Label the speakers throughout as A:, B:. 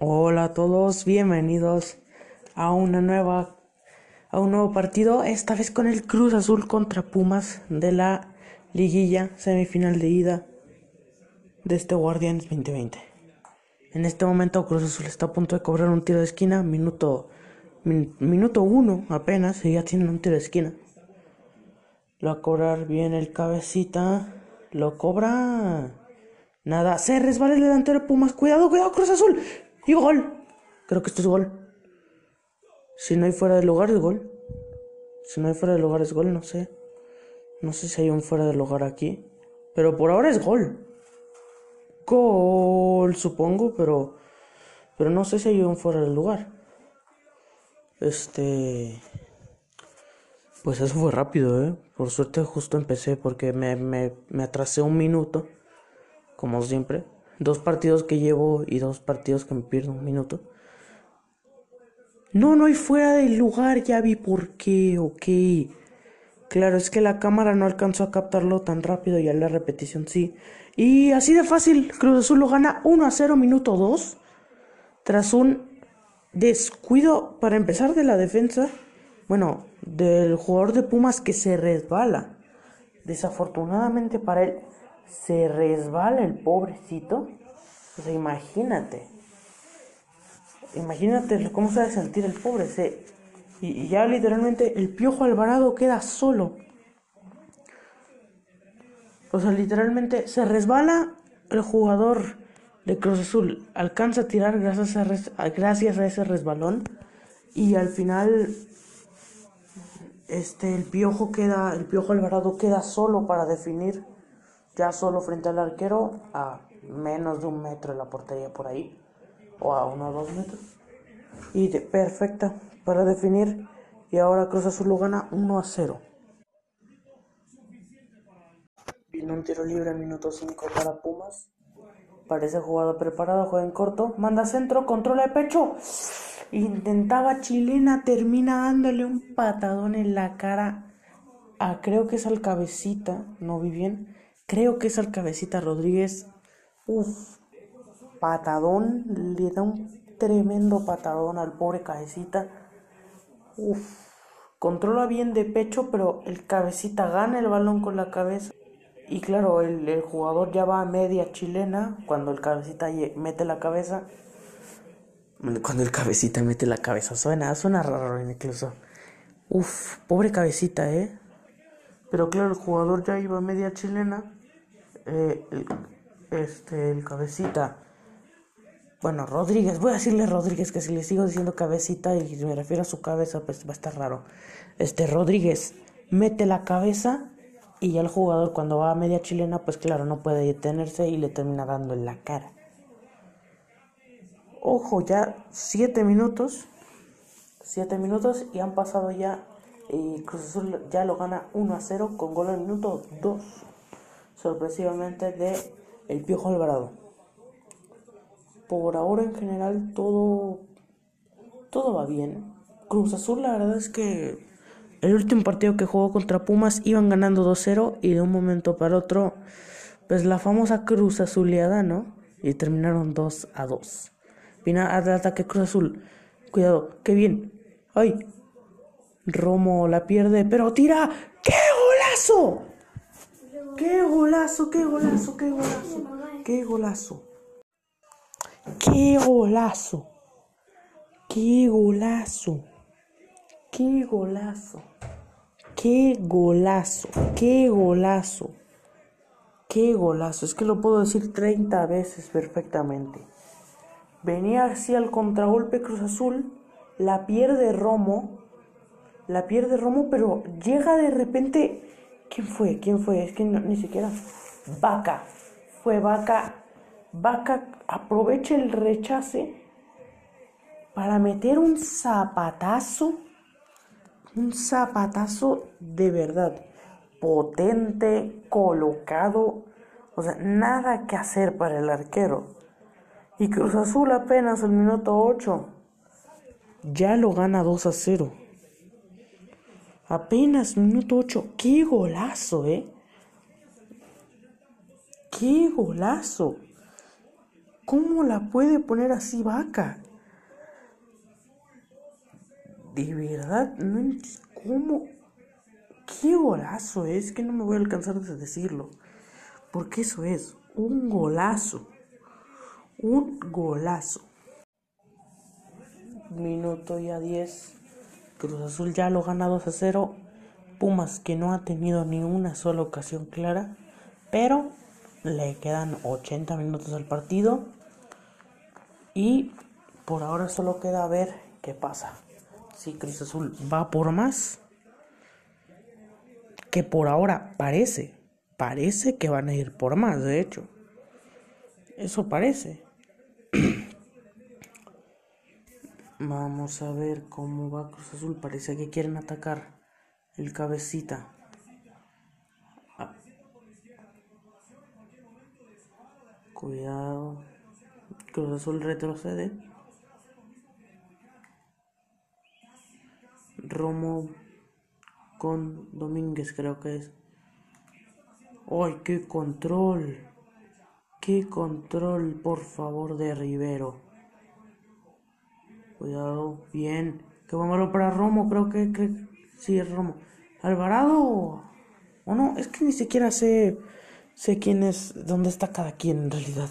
A: Hola a todos, bienvenidos a una nueva a un nuevo partido, esta vez con el Cruz Azul contra Pumas de la liguilla semifinal de ida de este Guardianes 2020. En este momento Cruz Azul está a punto de cobrar un tiro de esquina, minuto minuto uno apenas, y ya tienen un tiro de esquina. Lo va a cobrar bien el cabecita, lo cobra nada, se resbala el delantero Pumas, cuidado, cuidado Cruz Azul, y gol. Creo que esto es gol. Si no hay fuera de lugar es gol. Si no hay fuera de lugar es gol, no sé. No sé si hay un fuera de lugar aquí. Pero por ahora es gol. Gol, supongo, pero. Pero no sé si hay un fuera de lugar. Este. Pues eso fue rápido, ¿eh? Por suerte justo empecé porque me, me, me atrasé un minuto. Como siempre. Dos partidos que llevo y dos partidos que me pierdo un minuto. No, no hay fuera del lugar, ya vi por qué, ok. Claro, es que la cámara no alcanzó a captarlo tan rápido y a la repetición sí. Y así de fácil, Cruz Azul lo gana 1 a 0 minuto 2. Tras un descuido para empezar de la defensa. Bueno, del jugador de Pumas que se resbala. Desafortunadamente para él se resbala el pobrecito. O sea, imagínate. Imagínate cómo se debe sentir el pobre. Se, y, ya literalmente el Piojo Alvarado queda solo. O sea, literalmente se resbala el jugador de Cruz Azul. Alcanza a tirar gracias a, gracias a ese resbalón. Y al final este el piojo queda el piojo alvarado queda solo para definir ya solo frente al arquero a menos de un metro de la portería por ahí, o a uno o dos metros. Y de, perfecta para definir. Y ahora Cruz Azul lo gana 1 a 0. Viene un tiro libre minuto 5 para Pumas. Parece jugada preparada, juega en corto. Manda centro, controla de pecho. Intentaba chilena, termina dándole un patadón en la cara. A, creo que es al cabecita, no vi bien. Creo que es al cabecita Rodríguez. Uf, patadón, le da un tremendo patadón al pobre cabecita. Uf, controla bien de pecho, pero el cabecita gana el balón con la cabeza. Y claro, el, jugador ya va a media chilena cuando el cabecita mete la cabeza. Cuando el cabecita mete la cabeza, suena, suena raro incluso. Uf, pobre cabecita, eh. Pero claro, el jugador ya iba a media chilena eh, el, este, el cabecita. Bueno, Rodríguez, voy a decirle Rodríguez, que si le sigo diciendo cabecita y me refiero a su cabeza, pues va a estar raro. Este, Rodríguez mete la cabeza y ya el jugador cuando va a media chilena, pues claro, no puede detenerse y le termina dando en la cara. Ojo, ya 7 minutos. 7 minutos y han pasado ya. Y Cruz Azul ya lo gana 1 a 0 con gol al minuto 2 sorpresivamente de El Piojo Alvarado. Por ahora en general todo todo va bien. Cruz Azul la verdad es que el último partido que jugó contra Pumas iban ganando 2-0 y de un momento para otro pues la famosa Cruz Azuleada, ¿no? Y terminaron 2 a 2. Final al ataque Cruz Azul. Cuidado, qué bien. ¡Ay! Romo la pierde, pero tira. ¡Qué golazo! ¡Qué golazo, qué golazo, qué golazo! ¡Qué golazo! ¡Qué golazo! ¡Qué golazo! ¡Qué golazo! ¡Qué golazo! ¡Qué golazo! ¡Qué golazo! Es que lo puedo decir 30 veces perfectamente. Venía así al contragolpe Cruz Azul, la pierde Romo, la pierde Romo, pero llega de repente ¿Quién fue? ¿Quién fue? Es que ni siquiera. Vaca. Fue Vaca. Vaca aprovecha el rechace para meter un zapatazo. Un zapatazo de verdad. Potente, colocado. O sea, nada que hacer para el arquero. Y Cruz Azul apenas al minuto 8. Ya lo gana 2 a 0. Apenas minuto 8. ¡Qué golazo, eh! ¡Qué golazo! ¿Cómo la puede poner así vaca? De verdad, no entiendo cómo. Qué golazo es que no me voy a alcanzar a decirlo. Porque eso es un golazo. Un golazo. Minuto ya 10. Cruz Azul ya lo gana 2 a 0. Pumas que no ha tenido ni una sola ocasión clara. Pero le quedan 80 minutos al partido. Y por ahora solo queda ver qué pasa. Si Cruz Azul va por más. Que por ahora parece. Parece que van a ir por más, de hecho. Eso parece. Vamos a ver cómo va Cruz Azul. Parece que quieren atacar el cabecita. Ah. Cuidado. Cruz Azul retrocede. Romo con Domínguez creo que es. ¡Ay, qué control! ¡Qué control, por favor, de Rivero! Cuidado, bien. Qué bueno para Romo, creo que, que sí es Romo. Alvarado o no, es que ni siquiera sé sé quién es, dónde está cada quien en realidad.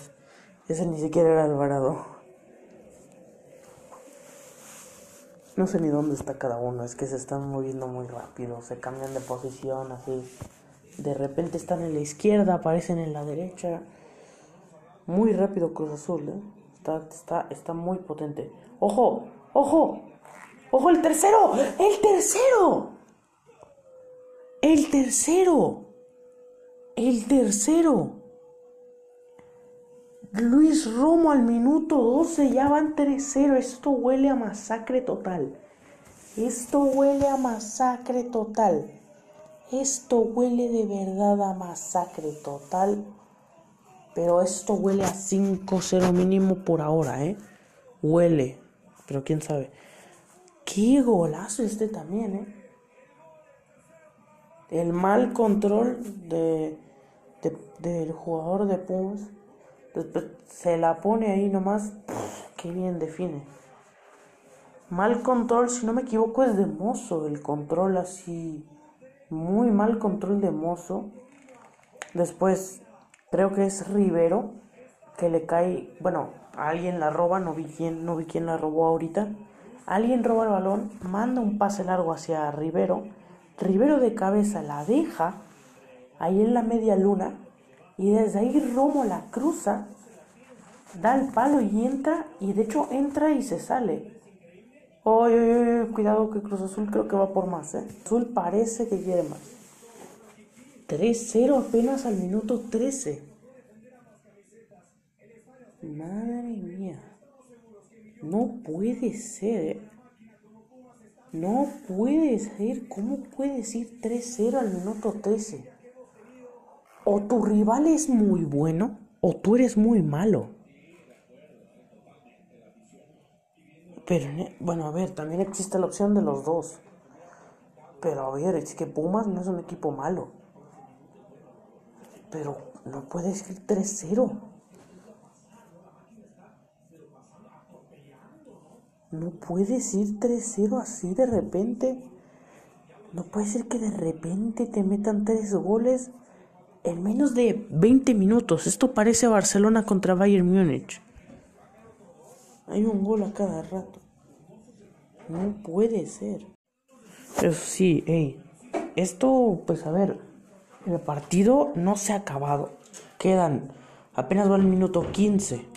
A: Ese ni siquiera era Alvarado. No sé ni dónde está cada uno, es que se están moviendo muy rápido, se cambian de posición así. De repente están en la izquierda, aparecen en la derecha. Muy rápido Cruz Azul, ¿eh? Está, está, está muy potente. ¡Ojo! ¡Ojo! ¡Ojo el tercero! ¡El tercero! ¡El tercero! ¡El tercero! Luis Romo al minuto 12, ya van 3-0. Esto huele a masacre total. Esto huele a masacre total. Esto huele de verdad a masacre total. Pero esto huele a 5-0 mínimo por ahora, ¿eh? Huele. Pero quién sabe. Qué golazo este también, ¿eh? El mal control de, del jugador de Pumas Después se la pone ahí nomás. qué bien define. Mal control, si no me equivoco, es de mozo. El control así. Muy mal control de mozo. Después, creo que es Rivero. Que le cae. Bueno, alguien la roba. No vi quién, no vi quién la robó ahorita. Alguien roba el balón. Manda un pase largo hacia Rivero. Rivero de cabeza la deja. Ahí en la media luna y desde ahí Romo la cruza, da el palo y entra, y de hecho entra y se sale. Oye, cuidado que Cruz Azul creo que va por más, ¿eh? Azul parece que quiere más. 3-0 apenas al minuto 13. Madre mía. No puede ser. No puede ser. ¿Cómo puedes ir 3-0 al minuto 13? o tu rival es muy bueno o tú eres muy malo. Pero, bueno, a ver, también existe la opción de los dos. Pero, a ver, es que Pumas no es un equipo malo. Pero no puedes ir 3-0. No puedes ir 3-0 así de repente. No puede ser que de repente te metan tres goles en menos de 20 minutos. Esto parece Barcelona contra Bayern Múnich. Hay un gol a cada rato. No puede ser. Eso sí, hey, esto, pues a ver, el partido no se ha acabado. Quedan, apenas va el minuto 15.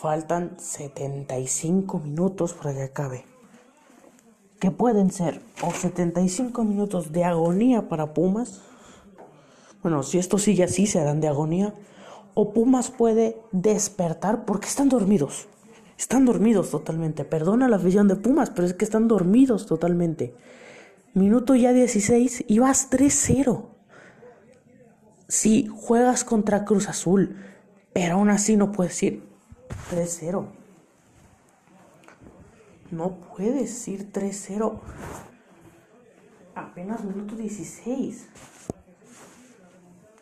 A: Faltan 75 minutos para que acabe. Que pueden ser o 75 minutos de agonía para Pumas bueno, si esto sigue así, se harán de agonía. O Pumas puede despertar porque están dormidos. Están dormidos totalmente. Perdona la afición de Pumas, pero es que están dormidos totalmente. Minuto ya 16 y vas 3-0. Si juegas contra Cruz Azul, pero aún así no puedes ir 3-0. No puedes ir 3-0. Apenas minuto 16.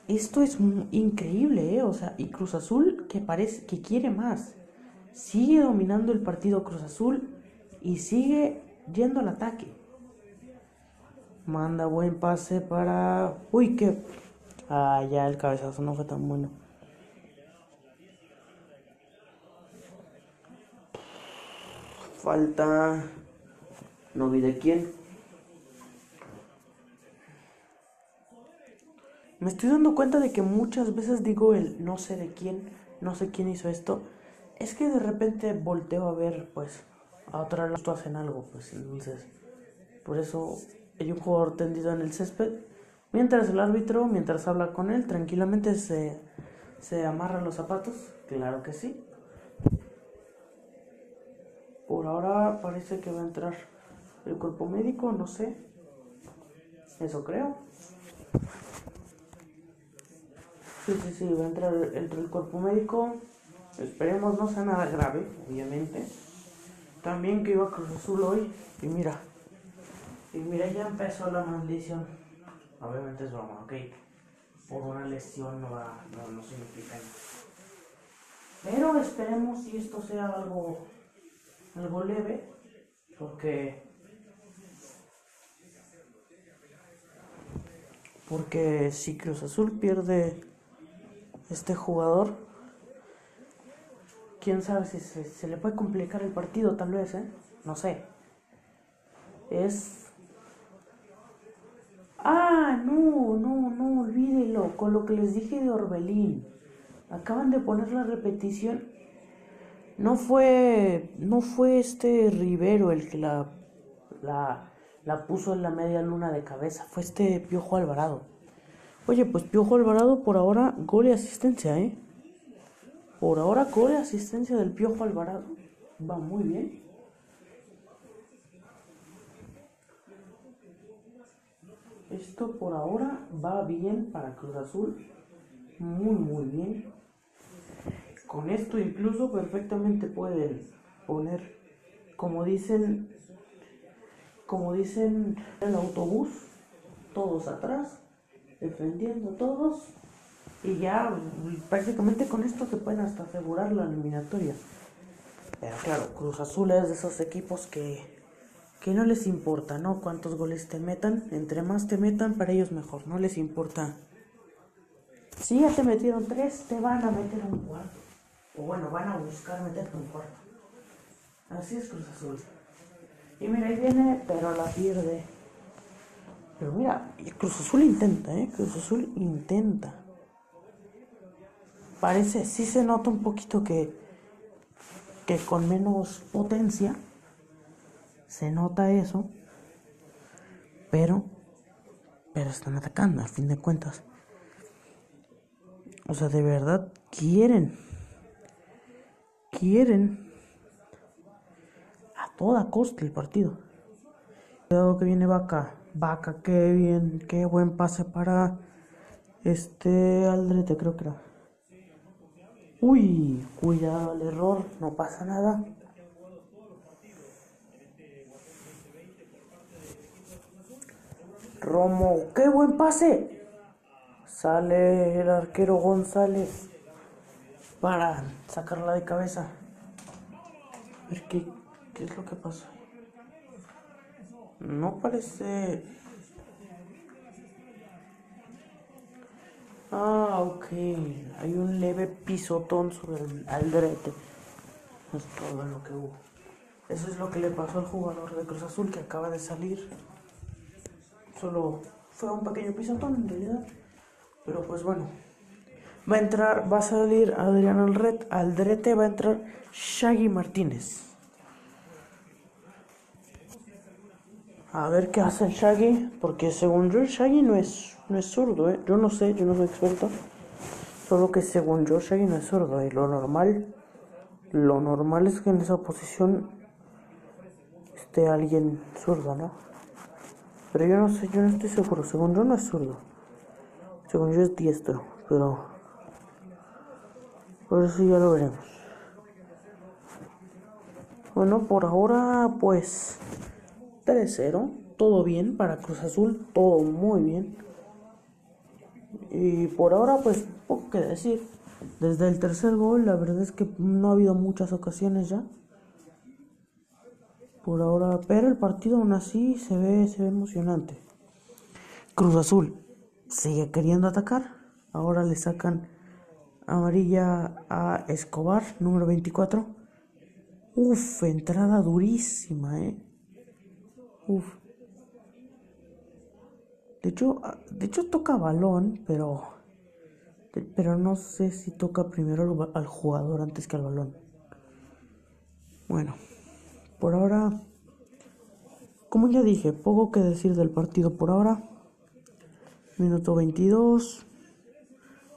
A: esto es increíble, ¿eh? O sea, y Cruz Azul que parece que quiere más. Sigue dominando el partido Cruz Azul y sigue yendo al ataque. Manda buen pase para... Uy, que... Ah, ya el cabezazo no fue tan bueno. Falta... No vi de quién. Me estoy dando cuenta de que muchas veces digo el no sé de quién, no sé quién hizo esto. Es que de repente volteo a ver, pues, a otra lado hacen algo, pues, entonces. Por eso hay un jugador tendido en el césped. Mientras el árbitro, mientras habla con él, tranquilamente se, se amarra los zapatos. Claro que sí. Por ahora parece que va a entrar el cuerpo médico, no sé. Eso creo. Sí, sí, sí, va a entrar entre el cuerpo médico. Esperemos no sea nada grave, obviamente. También que iba a Cruz Azul hoy. Y mira. Y mira, ya empezó la maldición. Obviamente es broma, ok. Por una lesión no, va, no, no significa nada. Pero esperemos si esto sea algo, algo leve. Porque porque si Cruz Azul pierde este jugador, quién sabe si se, le puede complicar el partido, tal vez, ¿eh? No sé. Es. Ah, no, no, no, olvídelo. Con lo que les dije de Orbelín. Acaban de poner la repetición. No fue. No fue este Rivero el que la. La, la puso en la media luna de cabeza. Fue este Piojo Alvarado. Oye, pues Piojo Alvarado por ahora gol y asistencia, ¿eh? Por ahora gol y asistencia del Piojo Alvarado. Va muy bien. Esto por ahora va bien para Cruz Azul. Muy, muy bien. Con esto incluso perfectamente pueden poner, como dicen, como dicen el autobús, todos atrás defendiendo todos y ya prácticamente con esto se pueden hasta asegurar la eliminatoria. Pero claro, Cruz Azul es de esos equipos que, que no les importa, ¿no? Cuántos goles te metan, entre más te metan, para ellos mejor, no les importa. Si ya te metieron tres, te van a meter un cuarto. O bueno, van a buscar meterte un cuarto. Así es Cruz Azul. Y mira, ahí viene, pero la pierde. Pero mira, Cruz Azul intenta, ¿eh? Cruz Azul intenta. Parece, sí se nota un poquito que, que con menos potencia se nota eso, pero, pero están atacando, a fin de cuentas. O sea, de verdad quieren, quieren a toda costa el partido. Cuidado que viene Vaca. Vaca, qué bien, qué buen pase para este Aldrete, creo que era. Uy, cuidado el error, no pasa nada. Romo, qué buen pase. Sale el arquero González para sacarla de cabeza. A ver qué, qué es lo que pasa. No parece... Ah, ok. Hay un leve pisotón sobre el aldrete. Es todo lo que hubo. Eso es lo que le pasó al jugador de Cruz Azul que acaba de salir. Solo fue un pequeño pisotón en realidad. Pero pues bueno. Va a entrar, va a salir Adrián Aldrete, Aldrete va a entrar Shaggy Martínez. A ver qué hace Shaggy, porque según yo Shaggy no es, no es zurdo, ¿eh? Yo no sé, yo no soy experto. Solo que según yo Shaggy no es zurdo y lo normal, lo normal es que en esa posición esté alguien zurdo, ¿no? Pero yo no sé, yo no estoy seguro. Según yo no es zurdo. Según yo es diestro, pero por eso ya lo veremos. Bueno, por ahora pues 3-0, todo bien para Cruz Azul, todo muy bien. Y por ahora, pues, poco que decir. Desde el tercer gol, la verdad es que no ha habido muchas ocasiones ya. Por ahora, pero el partido aún así se ve, se ve emocionante. Cruz Azul sigue queriendo atacar. Ahora le sacan amarilla a Escobar, número 24. Uf, entrada durísima, eh. Uf. De hecho, ah, de hecho toca balón, pero pero no sé si toca primero al jugador antes que al balón. Bueno, por ahora como ya dije, poco que decir del partido por ahora. Minuto 22,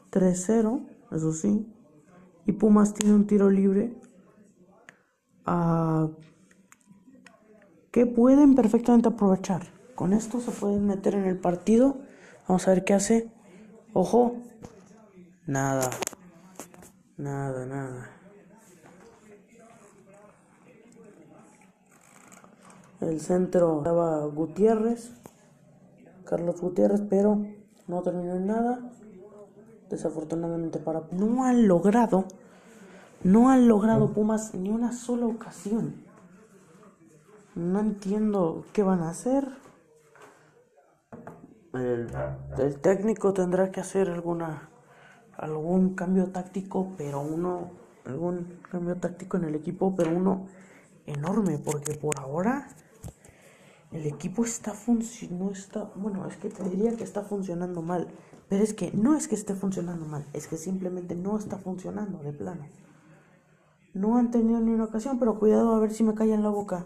A: 3-0, eso sí. Y Pumas tiene un tiro libre uh, que pueden perfectamente aprovechar. Con esto se pueden meter en el partido. Vamos a ver qué hace. Ojo. Nada. Nada, nada. El centro estaba Gutiérrez. Carlos Gutiérrez, pero no terminó en nada. Desafortunadamente para no han logrado no han logrado Pumas ni una sola ocasión. No entiendo qué van a hacer. El, técnico tendrá que hacer alguna algún cambio táctico, pero uno algún cambio táctico en el equipo, pero uno enorme, porque por ahora el equipo está funcionando, está, bueno, es que te diría que está funcionando mal, pero es que no es que esté funcionando mal, es que simplemente no está funcionando de plano. No han tenido ni una ocasión, pero cuidado a ver si me en la boca.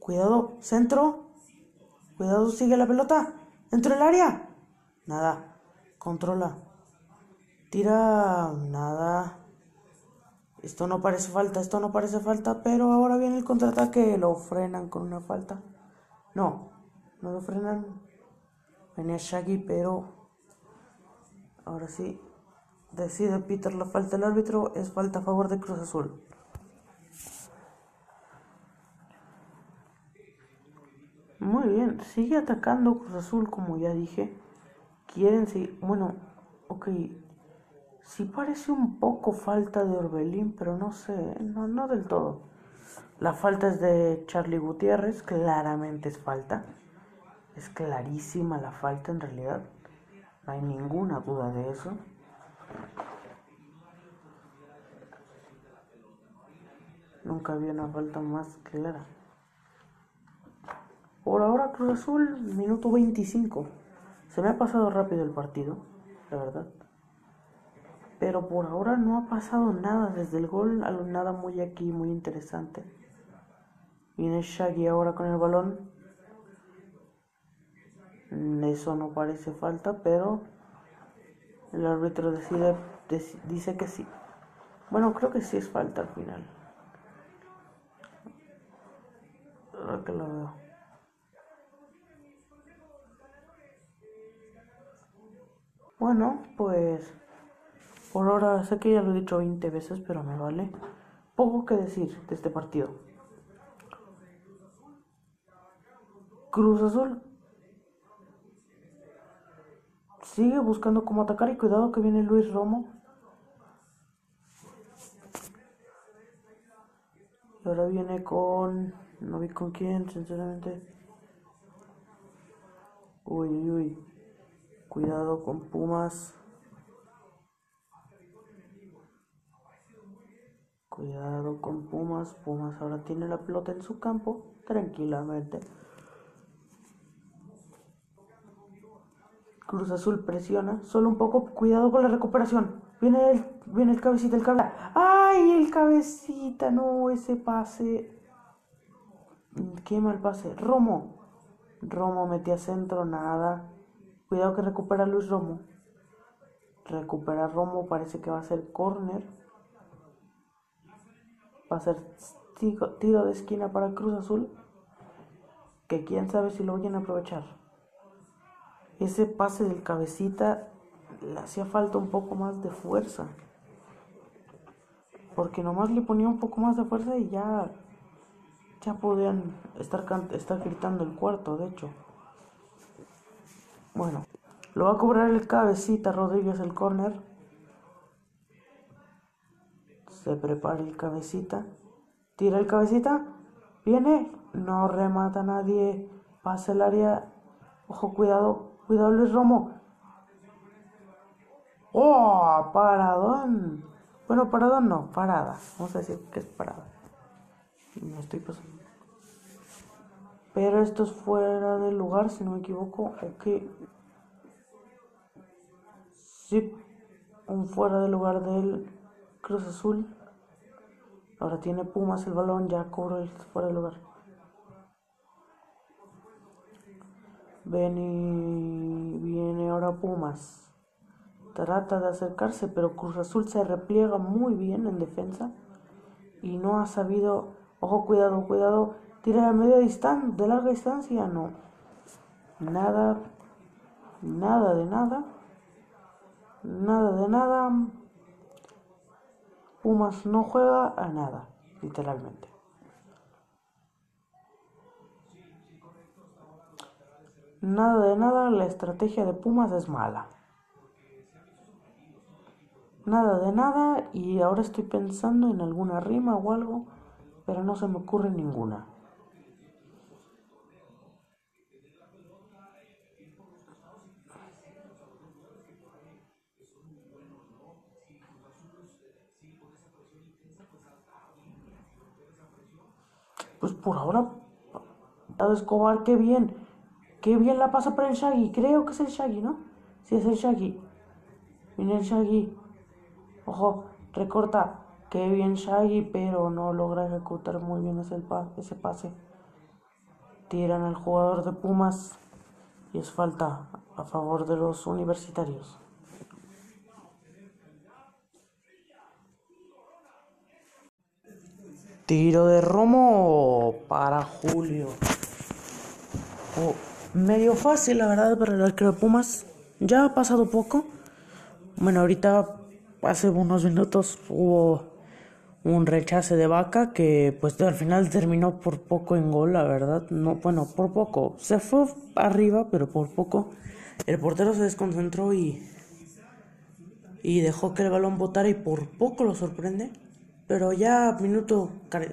A: Cuidado, centro. Cuidado, sigue la pelota. Dentro del área. Nada. Controla. Tira. Nada. Esto no parece falta, esto no parece falta, pero ahora viene el contraataque. Lo frenan con una falta. No, no lo frenan. Venía Shaggy, pero ahora sí Decide Peter la falta del árbitro, es falta a favor de Cruz Azul. Muy bien, sigue atacando Cruz Azul como ya dije. Quieren seguir, bueno, ok, sí parece un poco falta de Orbelín, pero no sé, no, no del todo. La falta es de Charlie Gutiérrez, claramente es falta. Es clarísima la falta en realidad. No hay ninguna duda de eso. Nunca había una falta más clara. Por ahora Cruz Azul, minuto 25. Se me ha pasado rápido el partido, la verdad. Pero por ahora no ha pasado nada desde el gol, nada muy aquí, muy interesante. Viene Shaggy ahora con el balón. Eso no parece falta, pero el árbitro decide, dice que sí. Bueno, creo que sí es falta al final. Ahora que lo veo. Bueno, pues por ahora sé que ya lo he dicho 20 veces, pero me vale. Poco que decir de este partido. Cruz Azul Sigue buscando cómo atacar y cuidado que viene Luis Romo. Y ahora viene con... No vi con quién, sinceramente. Uy, uy. Cuidado con Pumas. Cuidado con Pumas. Pumas ahora tiene la pelota en su campo. Tranquilamente. Cruz Azul presiona, solo un poco, cuidado con la recuperación. Viene el, viene el cabecita, el cable. ¡Ay, el cabecita! No, ese pase. Qué mal pase. Romo. Romo metía centro, nada. Cuidado que recupera Luis Romo. Recupera Romo, parece que va a ser corner. Va a ser tiro de esquina para Cruz Azul. Que quién sabe si lo vayan a aprovechar ese pase del cabecita le hacía falta un poco más de fuerza. Porque nomás le ponía un poco más de fuerza y ya, ya podían estar, estar gritando el cuarto, de hecho. Bueno, Lo va a cobrar el cabecita Rodríguez el córner. Se prepara el cabecita. Tira el cabecita. Viene. No remata nadie. Pasa el área. Ojo, cuidado. Cuidado Luis Romo. ¡Oh! Paradón. Bueno, paradón no, parada. Vamos a decir que es parada. No estoy pasando. Pero esto es fuera del lugar, si no me equivoco. Ok. Sí, un fuera del lugar del Cruz Azul. Ahora tiene Pumas el balón, ya cobro el fuera del lugar. Ven y viene ahora Pumas. Trata de acercarse, pero Cruz Azul se repliega muy bien en defensa y no ha sabido. Ojo, cuidado, cuidado. Tira a media distancia, de larga distancia, no. Nada, nada de nada. Nada de nada. Pumas no juega a nada, literalmente. Nada de nada, la estrategia de Pumas es mala. Nada de nada y ahora estoy pensando en alguna rima o algo, pero no se me ocurre ninguna. Pues por ahora, Escobar, qué bien. Qué bien la pasa para el Shaggy. Creo que es el Shaggy, ¿no? Sí, es el Shaggy. Viene el Shaggy. Ojo, recorta. Qué bien Shaggy, pero no logra ejecutar muy bien ese, ese pase. Tiran al jugador de Pumas y es falta a favor de los universitarios. Tiro de Romo para Julio. Oh, medio fácil, la verdad, para el arquero de Pumas. Ya ha pasado poco. Bueno, ahorita hace unos minutos hubo un rechace de vaca que pues al final terminó por poco en gol, la verdad. No, bueno, por poco. Se fue arriba, pero por poco. El portero se desconcentró y y dejó que el balón botara y por poco lo sorprende. Pero ya minuto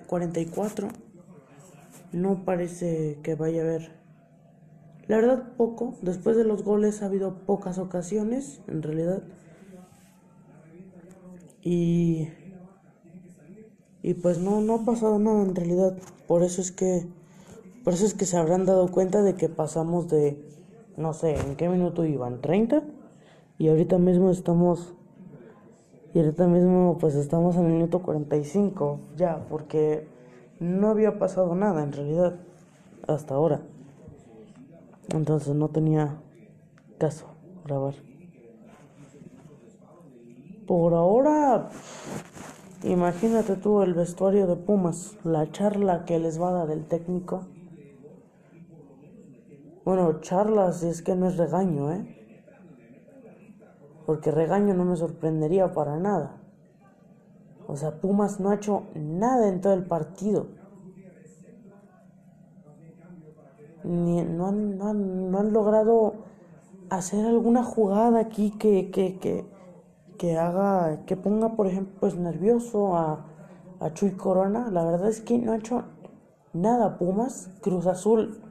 A: 44 no parece que vaya a haber. La verdad poco. Después de los goles ha habido pocas ocasiones, en realidad. Y y pues no no ha pasado nada en realidad. Por eso es que por eso es que se habrán dado cuenta de que pasamos de no sé, ¿en qué minuto iban? 30 y ahorita mismo estamos y ahorita mismo pues estamos en el minuto 45 ya, porque no había pasado nada en realidad hasta ahora. Entonces no tenía caso grabar. Por ahora, imagínate tú el vestuario de Pumas, la charla que les va a dar el técnico. Bueno, charlas es que no es regaño, ¿eh? porque regaño no me sorprendería para nada. O sea, Pumas no ha hecho nada en todo el partido. Ni, no, han, no, han, logrado hacer alguna jugada aquí que, que, que, que, haga, que ponga, por ejemplo, pues nervioso a, a Chuy Corona. La verdad es que no ha hecho nada Pumas. Cruz Azul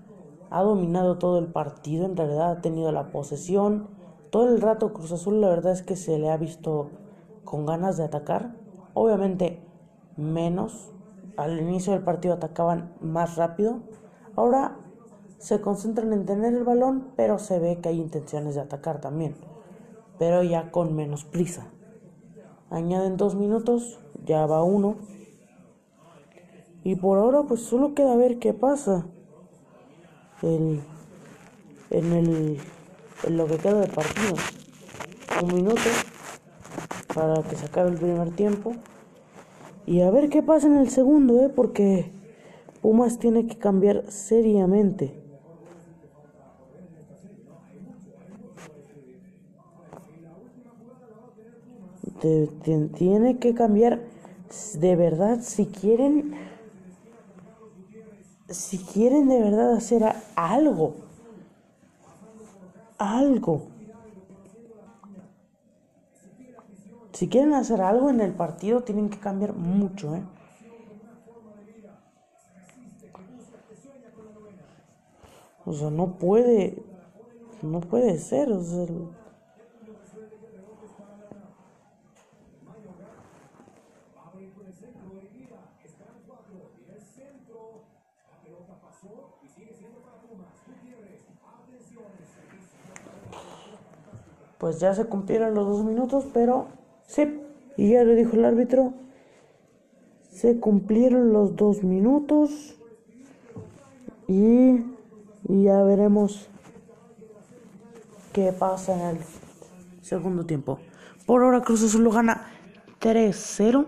A: ha dominado todo el partido, en realidad ha tenido la posesión todo el rato Cruz Azul la verdad es que se le ha visto con ganas de atacar. Obviamente menos. Al inicio del partido atacaban más rápido. Ahora se concentran en tener el balón, pero se ve que hay intenciones de atacar también. Pero ya con menos prisa. Añaden dos minutos, ya va uno. Y por ahora pues solo queda ver qué pasa. El, en el en lo que queda de partido. Un minuto para que se acabe el primer tiempo. Y a ver qué pasa en el segundo, ¿eh? porque Pumas tiene que cambiar seriamente. te, tiene que cambiar de verdad si quieren si quieren de verdad hacer algo algo si quieren hacer algo en el partido tienen que cambiar mucho ¿eh? o sea no puede no puede ser o sea pues ya se cumplieron los dos minutos, pero sí, y ya lo dijo el árbitro, se cumplieron los dos minutos y, ya veremos qué pasa en el segundo tiempo. Por ahora Cruz Azul lo gana 3-0.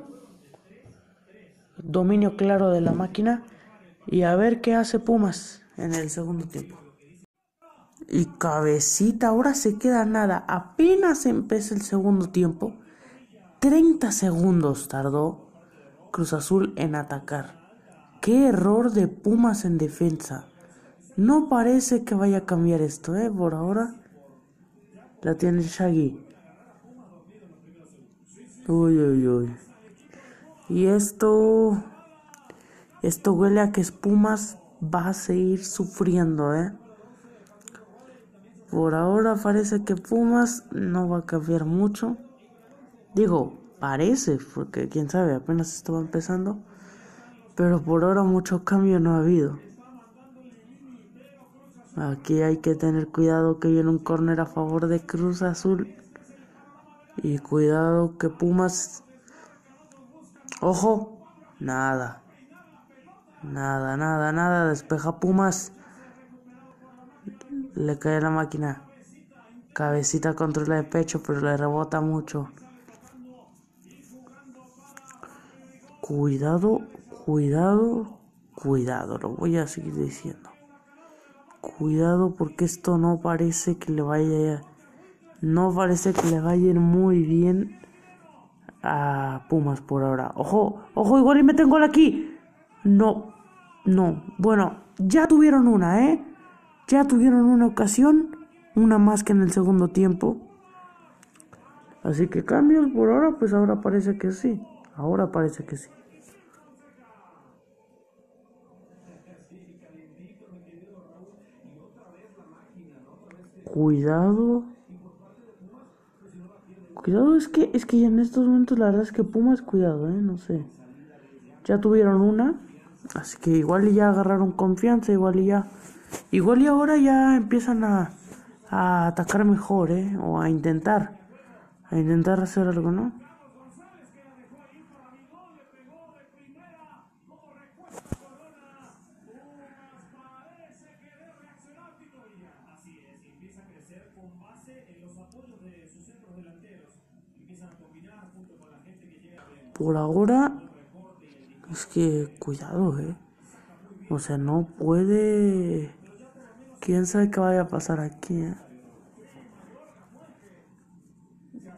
A: Dominio claro de la máquina. Y a ver qué hace Pumas en el segundo tiempo. Y cabecita, ahora se queda nada. Apenas empieza el segundo tiempo. 30 segundos tardó Cruz Azul en atacar. Qué error de Pumas en defensa. No parece que vaya a cambiar esto, ¿eh? Por ahora la tiene Shaggy. Uy, uy, uy. Y esto... Esto huele a que Pumas va a seguir sufriendo, ¿eh? Por ahora parece que Pumas no va a cambiar mucho. Digo, parece, porque quién sabe, apenas estaba empezando. Pero por ahora mucho cambio no ha habido. Aquí hay que tener cuidado que viene un córner a favor de Cruz Azul. Y cuidado que Pumas... Ojo, nada. Nada, nada, nada. Despeja Pumas. Le cae la máquina. Cabecita controla el pecho, pero le rebota mucho. Cuidado, cuidado, cuidado. Lo voy a seguir diciendo. Cuidado porque esto no parece que le vaya... No parece que le vaya muy bien a Pumas por ahora. Ojo, ojo, igual y me tengo aquí. No, no. Bueno, ya tuvieron una, ¿eh? Ya tuvieron una ocasión, una más que en el segundo tiempo. Así que cambios por ahora, pues ahora parece que sí. Ahora parece que sí. Cuidado. Cuidado, es que es que en estos momentos la verdad es que Pumas cuidado, eh, no sé. Ya tuvieron una, así que igual ya agarraron confianza, igual y ya Igual y ahora ya empiezan a, a atacar mejor, ¿eh? O a intentar. A intentar hacer algo, ¿no? Por ahora, es que cuidado, eh. O sea, no puede quién sabe qué vaya a pasar aquí. Eh?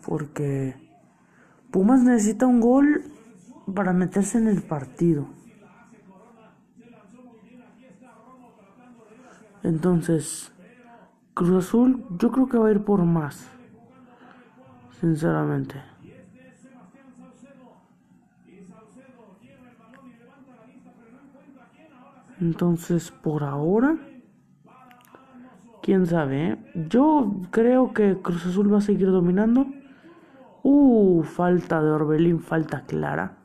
A: Porque Pumas necesita un gol para meterse en el partido. Entonces, Cruz Azul yo creo que va a ir por más. Sinceramente. Entonces, por ahora quién sabe, ¿eh? Yo creo que Cruz Azul va a seguir dominando. Uh, falta de Orbelín, falta clara.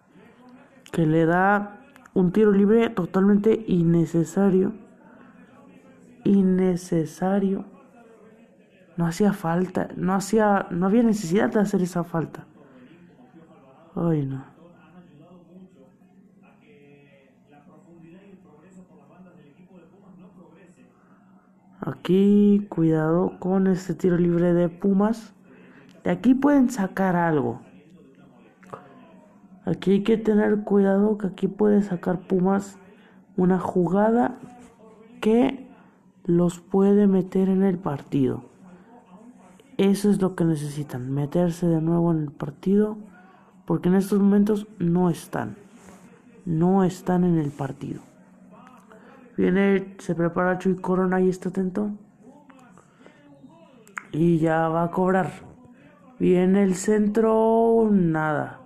A: Que le da un tiro libre totalmente innecesario. Innecesario. No hacía falta, no hacía, no había necesidad de hacer esa falta. Ay, no. Aquí cuidado con este tiro libre de Pumas. De aquí pueden sacar algo. Aquí hay que tener cuidado que aquí puede sacar Pumas una jugada que los puede meter en el partido. Eso es lo que necesitan, meterse de nuevo en el partido, porque en estos momentos no están. No están en el partido. Viene, se prepara Chuy Corona y está atento. Y ya va a cobrar. Viene el centro, nada.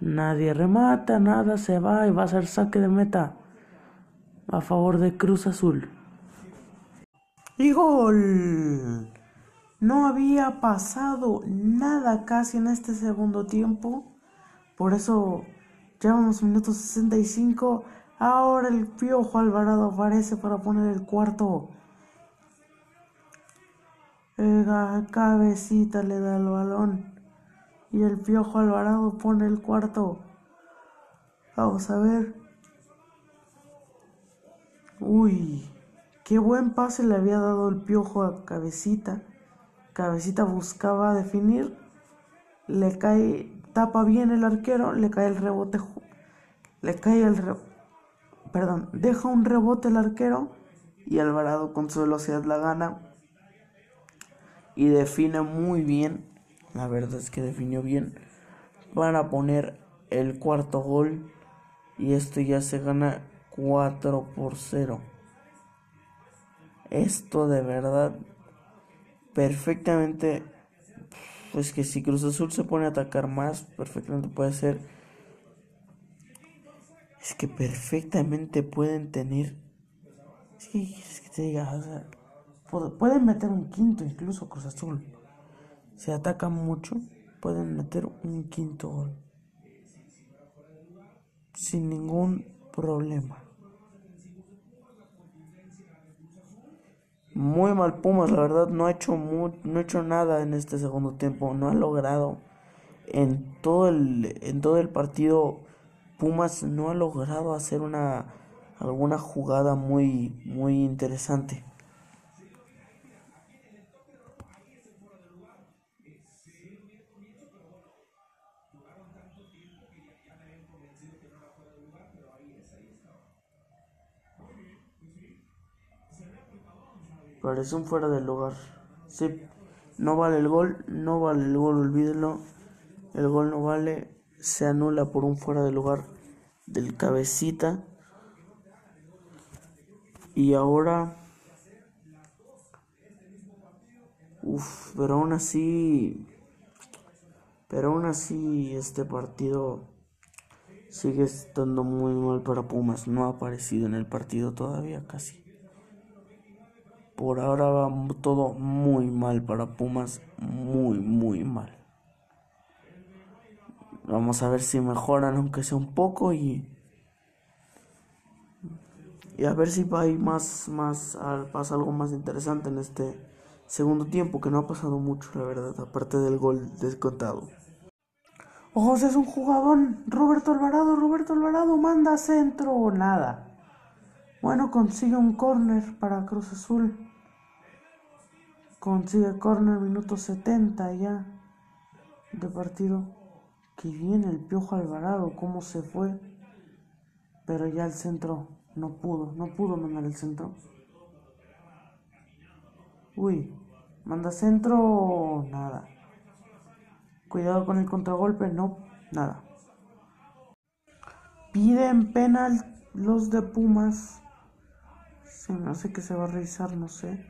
A: Nadie remata, nada, se va y va a ser saque de meta a favor de Cruz Azul. Y gol. No había pasado nada casi en este segundo tiempo. Por eso llevamos minutos 65. Ahora el Piojo Alvarado aparece para poner el cuarto. El cabecita le da el balón. Y el Piojo Alvarado pone el cuarto. Vamos a ver. Uy, qué buen pase le había dado el Piojo a Cabecita. Cabecita buscaba definir, le cae, tapa bien el arquero, le cae el rebote, le cae el perdón, deja un rebote el arquero y Alvarado con su velocidad la gana y define muy bien, la verdad es que definió bien para poner el cuarto gol y esto ya se gana 4 por 0. Esto de verdad perfectamente, pues que si Cruz Azul se pone a atacar más, perfectamente puede ser. Es que perfectamente pueden tener. Es que, que te diga, pueden meter un quinto incluso Cruz Azul. Si atacan mucho, pueden meter un quinto gol. Sin ningún problema. Muy mal Pumas, la verdad, no ha hecho no ha hecho nada en este segundo tiempo, no ha logrado en todo el en todo el partido Pumas no ha logrado hacer una alguna jugada muy muy interesante. Parece un fuera del lugar. Sí, no vale el gol, no vale el gol, olvídelo. El gol no vale, se anula por un fuera de lugar del cabecita. Y ahora... Uf, pero aún así... Pero aún así este partido sigue estando muy mal para Pumas. No ha aparecido en el partido todavía casi. Por ahora va todo muy mal para Pumas, muy, muy mal. Vamos a ver si mejoran, aunque sea un poco, y, y a ver si a más, más, pasa algo más interesante en este segundo tiempo, que no ha pasado mucho, la verdad, aparte del gol descontado. Ojos, es un jugador, Roberto Alvarado, Roberto Alvarado manda centro, nada. Bueno, consigue un corner para Cruz Azul. Consigue corner minuto 70 ya de partido. Que viene el Piojo Alvarado, cómo se fue. Pero ya el centro no pudo, no pudo mandar el centro. Uy, manda centro, nada. Cuidado con el contragolpe, no, nada. Piden penal los de Pumas. Se me hace que se va a revisar, no sé.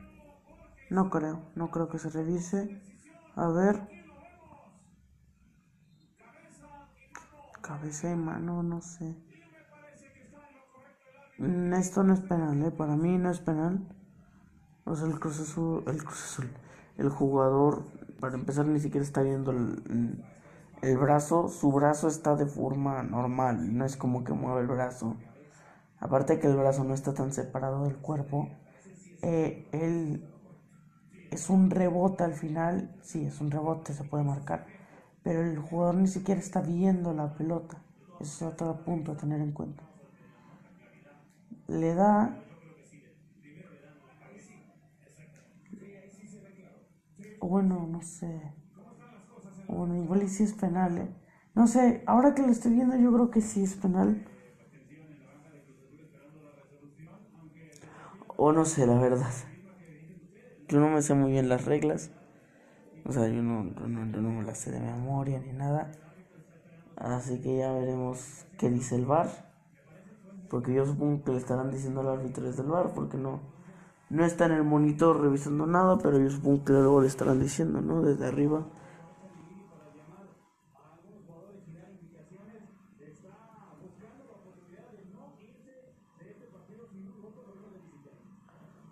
A: No creo, no creo que se revise. A ver. Cabeza y mano, no sé. Mm, esto no es penal, ¿eh? Para mí no es penal. O sea, el Cruz Azul, el Cruz Azul, el jugador, para empezar, ni siquiera está viendo el, el brazo. Su brazo está de forma normal, no es como que mueve el brazo. Aparte que el brazo no está tan separado del cuerpo, eh, él es un rebote al final, sí, es un rebote, se puede marcar, pero el jugador ni siquiera está viendo la pelota. Eso es otro punto a tener en cuenta. Le da bueno, no sé. Bueno, igual y si es penal, ¿eh? No sé, ahora que lo estoy viendo yo creo que sí es penal. O no sé, la verdad. Yo no me sé muy bien las reglas. O sea, yo no, no, no me la sé de memoria ni nada. Así que ya veremos qué dice el bar. Porque yo supongo que le estarán diciendo al árbitro desde el bar, porque no, no está en el monitor revisando nada, pero yo supongo que luego le estarán diciendo, ¿no? Desde arriba.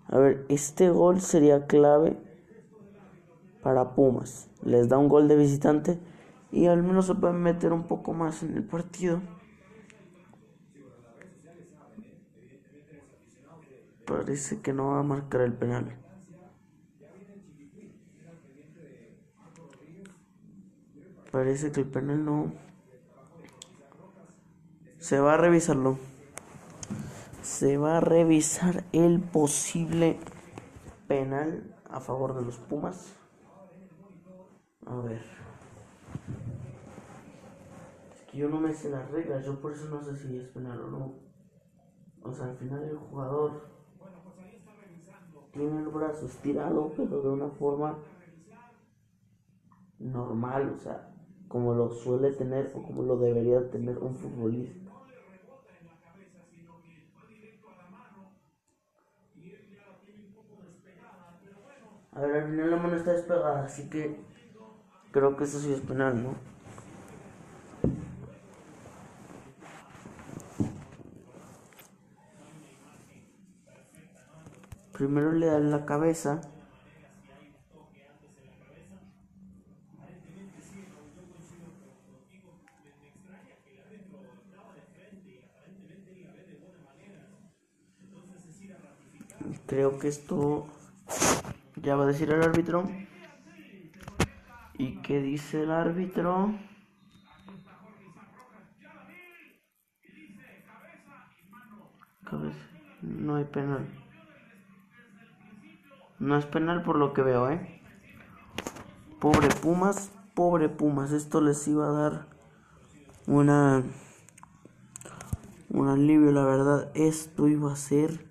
A: A ver, este gol sería clave para Pumas. Les da un gol de visitante y al menos se pueden meter un poco más en el partido. Parece que no va a marcar el penal. Parece que el penal no. Se va a revisarlo. Se va a revisar el posible penal a favor de los Pumas. A ver. Es que yo no me sé las reglas, yo por eso no sé si es penal o no. O sea, al final el jugador tiene el brazo estirado, pero de una forma normal, o sea, como lo suele tener o como lo debería tener un futbolista. A ver, al final la mano está despegada, así que creo que eso sí es penal, ¿no? Primero le da la cabeza. Creo que esto ya va a decir el árbitro. ¿Y qué dice el árbitro? No hay penal. No es penal por lo que veo, ¿eh? Pobre Pumas, pobre Pumas. Esto les iba a dar una... Un alivio, la verdad. Esto iba a ser...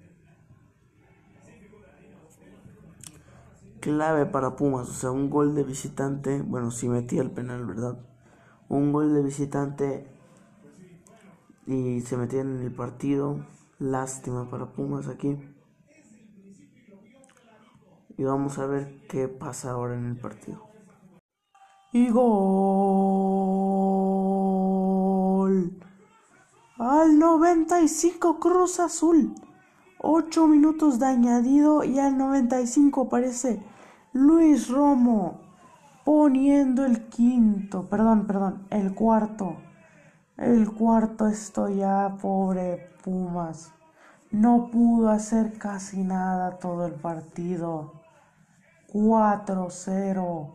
A: Clave para Pumas. O sea, un gol de visitante. Bueno, si metía el penal, ¿verdad? Un gol de visitante. Y se metían en el partido. Lástima para Pumas aquí. Y vamos a ver qué pasa ahora en el partido. Y gol. Al 95 Cruz Azul. 8 minutos de añadido y al 95 aparece Luis Romo poniendo el quinto, perdón, perdón, el cuarto. El cuarto esto ya, pobre Pumas. No pudo hacer casi nada todo el partido. 4-0.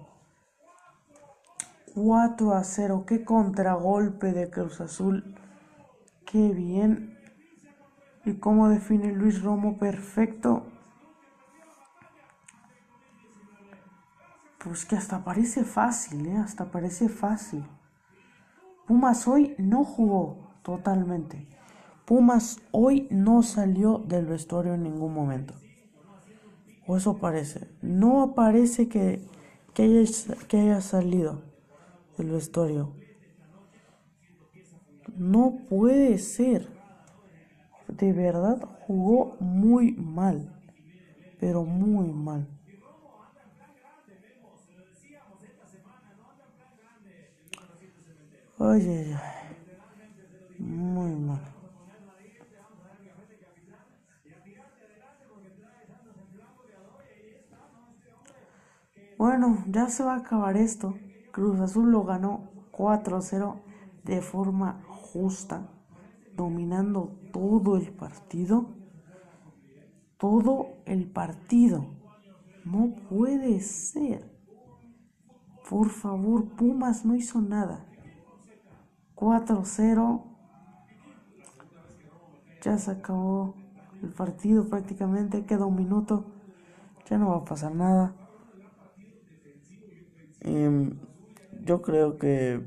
A: 4 a 0. Qué contragolpe de Cruz Azul. Qué bien. Y cómo define Luis Romo perfecto. Pues que hasta parece fácil, ¿eh? Hasta parece fácil. Pumas hoy no jugó totalmente. Pumas hoy no salió del vestuario en ningún momento. O eso parece. No parece que, que, haya, que haya salido del vestuario. No puede ser. De verdad jugó muy mal. Pero muy mal. Ay. Muy mal. Bueno, ya se va a acabar esto. Cruz Azul lo ganó 4-0 de forma justa, dominando todo el partido. Todo el partido. No puede ser. Por favor, Pumas no hizo nada. 4-0. Ya se acabó el partido prácticamente. Queda un minuto. Ya no va a pasar nada. Em, yo creo que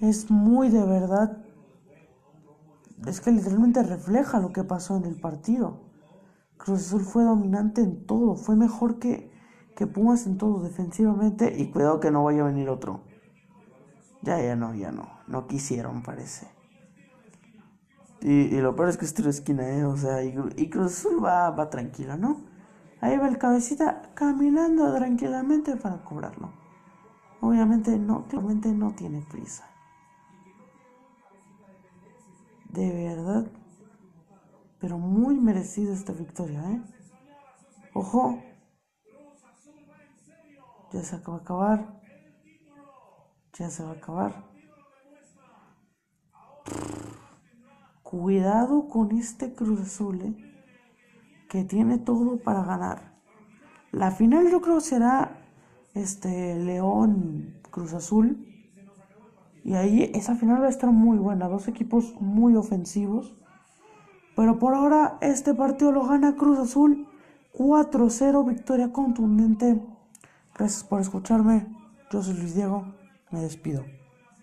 A: es muy de verdad, es que literalmente refleja lo que pasó en el partido. Cruz Azul fue dominante en todo, fue mejor que, que Pumas en todo defensivamente y cuidado que no vaya a venir otro. Ya, ya no, ya no, no quisieron parece. Y, lo peor es que es tiro esquina, ¿eh? O sea, y, Cruz Azul va, va tranquilo, ¿no? Ahí va el cabecita caminando tranquilamente para cobrarlo. Obviamente no, claramente no tiene prisa. De verdad. Pero muy merecida esta victoria, ¿eh? Ojo. Ya se acaba de acabar. Ya se va a acabar. Cuidado con este Cruz Azul, ¿eh? que tiene todo para ganar. La final yo creo será este León Cruz Azul. Y ahí esa final va a estar muy buena. Dos equipos muy ofensivos. Pero por ahora este partido lo gana Cruz Azul 4-0, victoria contundente. Gracias por escucharme. Yo soy Luis Diego. Me despido.